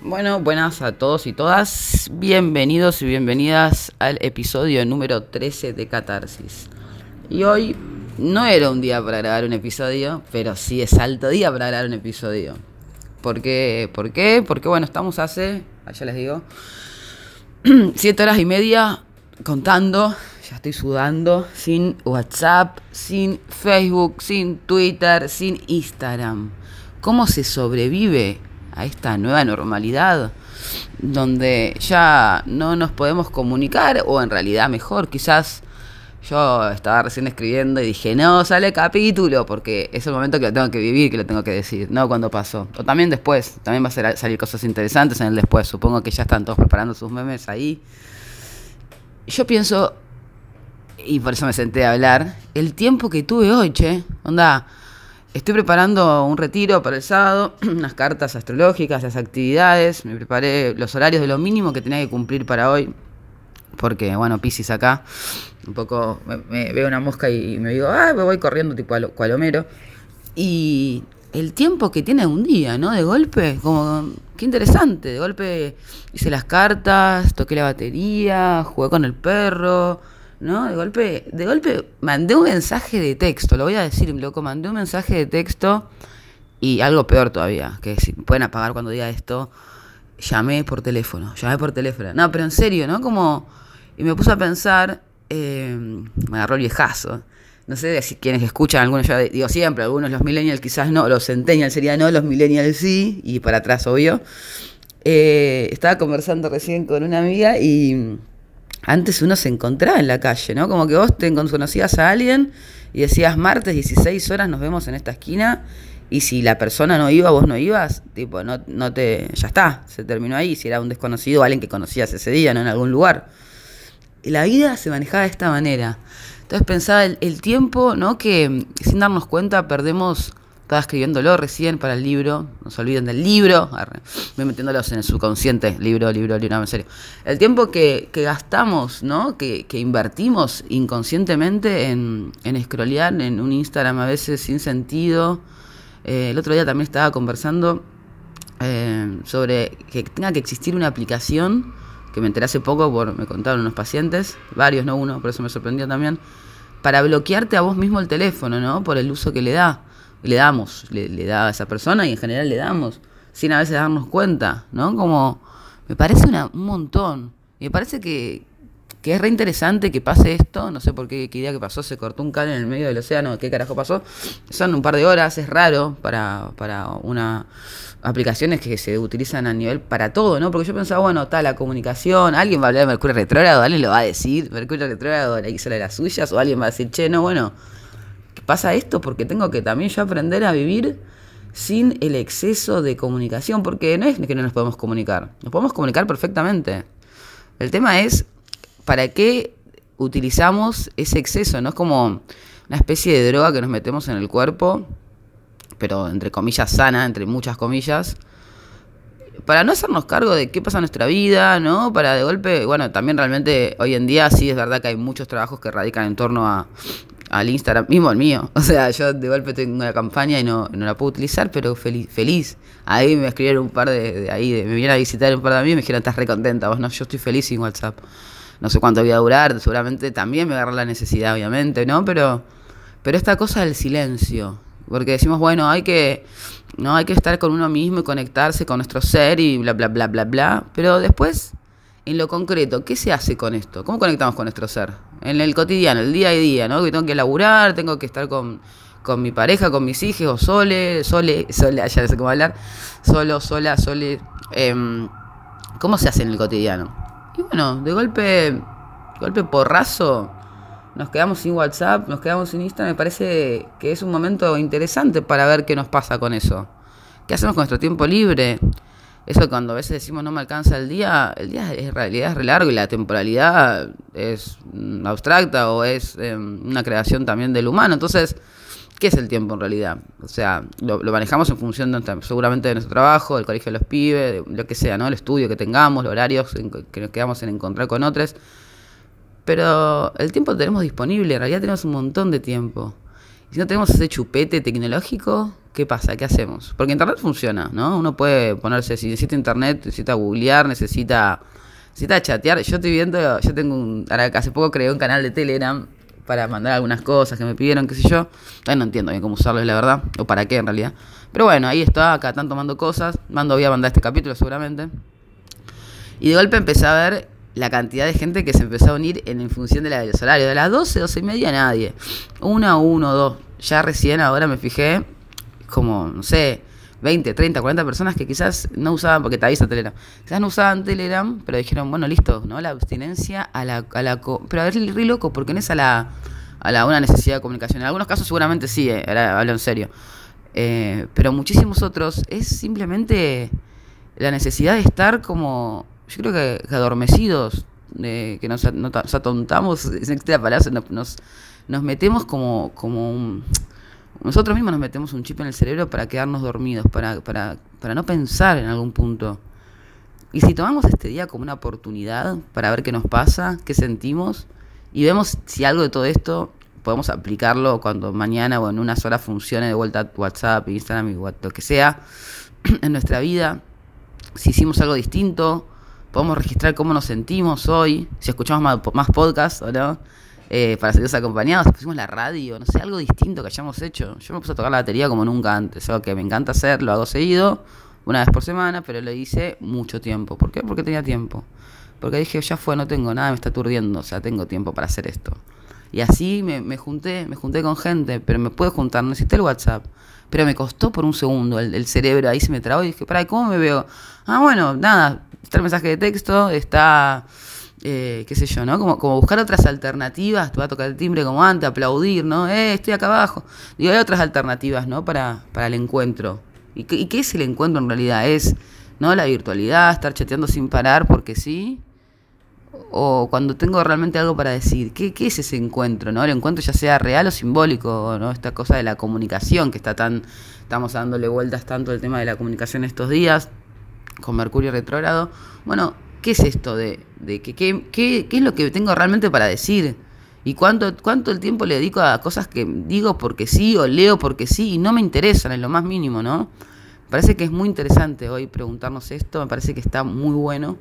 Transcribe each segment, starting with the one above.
Bueno, buenas a todos y todas. Bienvenidos y bienvenidas al episodio número 13 de Catarsis. Y hoy no era un día para grabar un episodio, pero sí es alto día para grabar un episodio. ¿Por qué? ¿Por qué? Porque bueno, estamos hace, ya les digo, siete horas y media contando, ya estoy sudando, sin WhatsApp, sin Facebook, sin Twitter, sin Instagram. ¿Cómo se sobrevive a esta nueva normalidad donde ya no nos podemos comunicar o en realidad mejor, quizás yo estaba recién escribiendo y dije, no, sale capítulo, porque es el momento que lo tengo que vivir, que lo tengo que decir, no cuando pasó. O también después, también va a salir cosas interesantes en el después, supongo que ya están todos preparando sus memes ahí. Yo pienso, y por eso me senté a hablar, el tiempo que tuve hoy, che, onda, Estoy preparando un retiro para el sábado, unas cartas astrológicas, las actividades, me preparé los horarios de lo mínimo que tenía que cumplir para hoy, porque bueno, Piscis acá, un poco me, veo una mosca y, me digo, ah, me voy corriendo tipo a cualomero. Y el tiempo que tiene un día, ¿no? De golpe, como, qué interesante, de golpe hice las cartas, toqué la batería, jugué con el perro ¿no? De golpe, de golpe mandé un mensaje de texto, lo voy a decir, loco, mandé un mensaje de texto y algo peor todavía, que si pueden apagar cuando diga esto, llamé por teléfono, llamé por teléfono. No, pero en serio, ¿no? Como, y me puse a pensar, eh, me agarró el viejazo. No sé si quienes escuchan, algunos ya digo siempre, algunos los millennials quizás no, los centennials serían no, los millennials sí, y para atrás obvio. Eh, estaba conversando recién con una amiga y antes uno se encontraba en la calle, ¿no? Como que vos te conocías a alguien y decías martes 16 horas nos vemos en esta esquina y si la persona no iba, vos no ibas, tipo, no, no te, ya está, se terminó ahí, si era un desconocido o alguien que conocías ese día, ¿no? En algún lugar. Y la vida se manejaba de esta manera. Entonces pensaba el, el tiempo, ¿no? Que sin darnos cuenta perdemos estaba escribiéndolo recién para el libro. No se olviden del libro. Voy metiéndolos en el subconsciente. Libro, libro, libro. No, en serio. El tiempo que, gastamos, ¿no? Que, invertimos inconscientemente en, en scrollear en un Instagram a veces sin sentido. Eh, el otro día también estaba conversando eh, sobre que tenga que existir una aplicación que me enteré hace poco, por, me contaron unos pacientes, varios, no uno, por eso me sorprendió también, para bloquearte a vos mismo el teléfono, ¿no? Por el uso que le da le damos, le, da a esa persona y en general le damos, sin a veces darnos cuenta, ¿no? Como, me parece una, un montón. Y me parece que, que es re interesante que pase esto, no sé por qué, qué día que pasó, se cortó un cable en el medio del océano, qué carajo pasó. Son un par de horas, es raro para, para una aplicaciones que se utilizan a nivel para todo, ¿no? Porque yo pensaba, bueno, está la comunicación, alguien va a hablar de Mercurio retrógrado, alguien lo va a decir, Mercurio retrógrado la hizo de las suyas, o alguien va a decir, che, no, bueno, pasa esto porque tengo que también yo aprender a vivir sin el exceso de comunicación, porque no es que no nos podemos comunicar, nos podemos comunicar perfectamente. El tema es para qué utilizamos ese exceso, no es como una especie de droga que nos metemos en el cuerpo, pero entre comillas sana, entre muchas comillas, para no hacernos cargo de qué pasa en nuestra vida, ¿no? Para de golpe, bueno, también realmente hoy en día sí es verdad que hay muchos trabajos que radican en torno a al Instagram, mismo el mío. O sea, yo de golpe tengo una campaña y no, no la puedo utilizar, pero feliz. feliz. Ahí me escribieron un par de, ahí, me vinieron a visitar un par de amigos y me dijeron, estás re contenta, vos no, yo estoy feliz sin WhatsApp. No sé cuánto voy a durar, seguramente también me agarra la necesidad, obviamente, ¿no? Pero, pero esta cosa del silencio, porque decimos, bueno, hay que, no, hay que estar con uno mismo y conectarse con nuestro ser y bla, bla, bla, bla, bla, pero después, en lo concreto, ¿qué se hace con esto? ¿Cómo conectamos con nuestro ser? En el cotidiano, el día a día, ¿no? Que tengo que laburar, tengo que estar con, mi pareja, con mis hijos, o sole, sole, sole, ya no sé cómo hablar, solo, sola, sole. Em, ¿Cómo se hace en el cotidiano? Y bueno, de golpe, golpe porrazo, nos quedamos sin WhatsApp, nos quedamos sin Instagram, me parece que es un momento interesante para ver qué nos pasa con eso. ¿Qué hacemos con nuestro tiempo libre? Eso cuando a veces decimos no me alcanza el día, el día en realidad es re largo y la temporalidad es mm, abstracta o es em, una creación también del humano. Entonces, ¿qué es el tiempo en realidad? O sea, lo, manejamos en función de, seguramente de nuestro trabajo, del colegio de los pibes, de lo que sea, ¿no? El estudio que tengamos, los horarios que nos quedamos en encontrar con otros. Pero el tiempo tenemos disponible, en realidad tenemos un montón de tiempo. Si no tenemos ese chupete tecnológico, ¿qué pasa? ¿Qué hacemos? Porque Internet funciona, ¿no? Uno puede ponerse, si necesita Internet, necesita googlear, necesita, necesita chatear. Yo estoy viendo, yo tengo un, ahora hace poco creé un canal de Telegram para mandar algunas cosas que me pidieron, qué sé yo. Todavía no entiendo bien cómo usarlo, la verdad, o para qué en realidad. Pero bueno, ahí está, acá están tomando cosas. Mando, voy a mandar este capítulo seguramente. Y de golpe empecé a ver la cantidad de gente que se empezó a unir en, función de la, del horario. De las 12, 12 y media, nadie. Una, uno, dos. Ya recién ahora me fijé, como, no sé, 20, 30, 40 personas que quizás no usaban, porque te avisa Telegram, quizás no usaban Telegram, pero dijeron, bueno, listo, ¿no? La abstinencia a la... A la pero a ver, re loco, porque no es a la, a la una necesidad de comunicación. En algunos casos seguramente sí, eh, hablo en serio. Eh, pero muchísimos otros es simplemente la necesidad de estar como yo creo que, adormecidos, que nos, atontamos, nos, nos, metemos como, como un, nosotros mismos nos metemos un chip en el cerebro para quedarnos dormidos, para, para, para no pensar en algún punto. Y si tomamos este día como una oportunidad para ver qué nos pasa, qué sentimos, y vemos si algo de todo esto podemos aplicarlo cuando mañana o en unas horas funcione de vuelta WhatsApp, Instagram y lo que sea en nuestra vida, si hicimos algo distinto, podemos registrar cómo nos sentimos hoy, si escuchamos más, más podcasts o no, eh, para sentirnos acompañados, si pusimos la radio, no sé, algo distinto que hayamos hecho. Yo me puse a tocar la batería como nunca antes, algo que me encanta hacer, lo hago seguido, una vez por semana, pero lo hice mucho tiempo. ¿Por qué? Porque tenía tiempo. Porque dije, ya fue, no tengo nada, me está aturdiendo, o sea, tengo tiempo para hacer esto. Y así me, me junté, me junté con gente, pero me puedo juntar, necesité el WhatsApp. Pero me costó por un segundo, el, el cerebro ahí se me trabó y dije, para, ¿cómo me veo? Ah, bueno, nada, está el mensaje de texto, está, eh, qué sé yo, ¿no? Como, como buscar otras alternativas, te va a tocar el timbre como antes, aplaudir, ¿no? Eh, estoy acá abajo. Digo, hay otras alternativas, ¿no? Para, para el encuentro. ¿Y qué, ¿Y qué es el encuentro en realidad? Es, ¿no? La virtualidad, estar chateando sin parar porque sí. O cuando tengo realmente algo para decir, ¿qué, ¿qué, es ese encuentro? ¿no? El encuentro ya sea real o simbólico, ¿no? Esta cosa de la comunicación que está tan, estamos dándole vueltas tanto el tema de la comunicación estos días con Mercurio retrógrado. Bueno, ¿qué es esto de, de que, qué, qué, es lo que tengo realmente para decir? ¿Y cuánto, cuánto el tiempo le dedico a cosas que digo porque sí o leo porque sí y no me interesan en lo más mínimo, ¿no? Me parece que es muy interesante hoy preguntarnos esto, me parece que está muy bueno,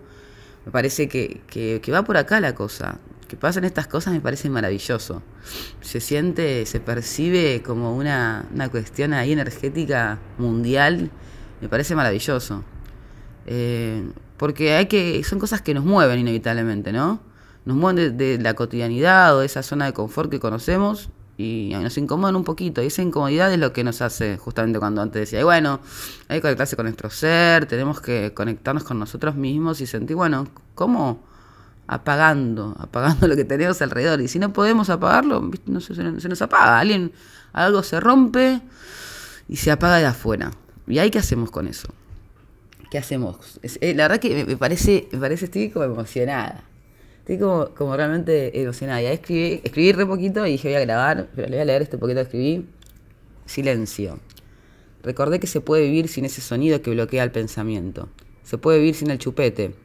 me parece que, que, que va por acá la cosa. Que pasen estas cosas me parece maravilloso. Se siente, se percibe como una, una cuestión ahí energética mundial, me parece maravilloso. Eh, porque hay que, son cosas que nos mueven inevitablemente, ¿no? Nos mueven de, la cotidianidad o de esa zona de confort que conocemos y nos incomodan un poquito. Y esa incomodidad es lo que nos hace, justamente cuando antes decía, bueno, hay que conectarse con nuestro ser, tenemos que conectarnos con nosotros mismos y sentir, bueno, ¿cómo? Apagando, apagando lo que tenemos alrededor. Y si no podemos apagarlo, no se, se nos apaga. Alguien, algo se rompe y se apaga de afuera. ¿Y ahí qué hacemos con eso? ¿Qué hacemos? Eh, la verdad que me, parece, me parece, estoy como emocionada. Estoy como, realmente emocionada. Ya escribí, escribí re poquito y dije voy a grabar, pero le voy a leer este poquito que escribí. Silencio. Recordé que se puede vivir sin ese sonido que bloquea el pensamiento. Se puede vivir sin el chupete.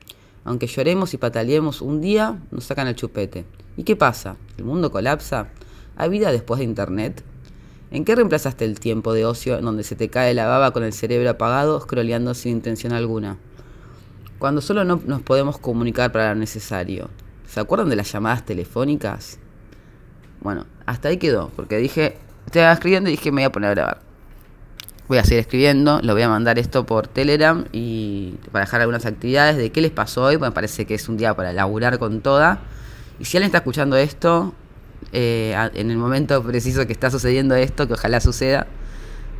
Aunque lloremos y pataleemos un día, nos sacan el chupete. ¿Y qué pasa? ¿El mundo colapsa? ¿Hay vida después de Internet? ¿En qué reemplazaste el tiempo de ocio en donde se te cae la baba con el cerebro apagado, scrolleando sin intención alguna? Cuando solo no nos podemos comunicar para lo necesario. ¿Se acuerdan de las llamadas telefónicas? Bueno, hasta ahí quedó, porque dije, estaba escribiendo y dije me voy a poner a grabar. Voy a seguir escribiendo, lo voy a mandar esto por Telegram y para dejar algunas actividades de qué les pasó hoy, me parece que es un día para laburar con toda. Y si alguien está escuchando esto, eh, en el momento preciso que está sucediendo esto, que ojalá suceda,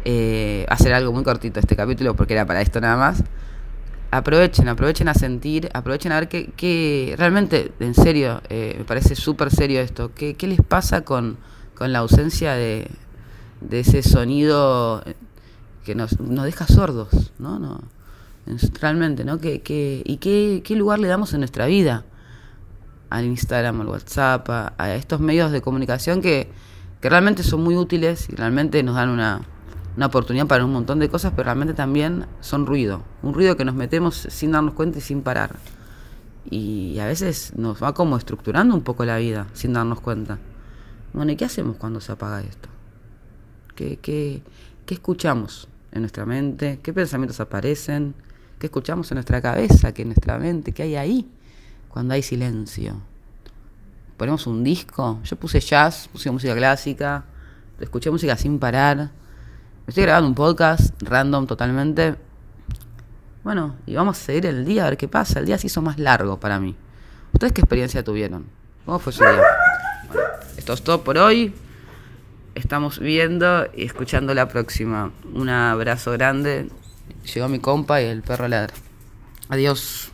eh, hacer algo muy cortito este capítulo porque era para esto nada más. Aprovechen, aprovechen a sentir, aprovechen a ver qué, realmente, en serio, eh, me parece súper serio esto, ¿qué, qué les pasa con, con la ausencia de, de ese sonido que nos, nos deja sordos, ¿no? no realmente, ¿no? ¿Qué, qué, ¿Y qué, qué lugar le damos en nuestra vida? Al Instagram, al WhatsApp, a, estos medios de comunicación que, realmente son muy útiles y realmente nos dan una, una oportunidad para un montón de cosas, pero realmente también son ruido. Un ruido que nos metemos sin darnos cuenta y sin parar. Y a veces nos va como estructurando un poco la vida sin darnos cuenta. Bueno, ¿y qué hacemos cuando se apaga esto? ¿Qué, qué, qué escuchamos en nuestra mente? ¿Qué pensamientos aparecen? ¿Qué escuchamos en nuestra cabeza? ¿Qué en nuestra mente? ¿Qué hay ahí cuando hay silencio? Ponemos un disco. Yo puse jazz, puse música clásica, escuché música sin parar. Estoy grabando un podcast random totalmente. Bueno, y vamos a seguir el día a ver qué pasa. El día se hizo más largo para mí. ¿Ustedes qué experiencia tuvieron? ¿Cómo fue su día? Esto es todo por hoy. Estamos viendo y escuchando la próxima. Un abrazo grande. Llegó mi compa y el perro ladra. Adiós.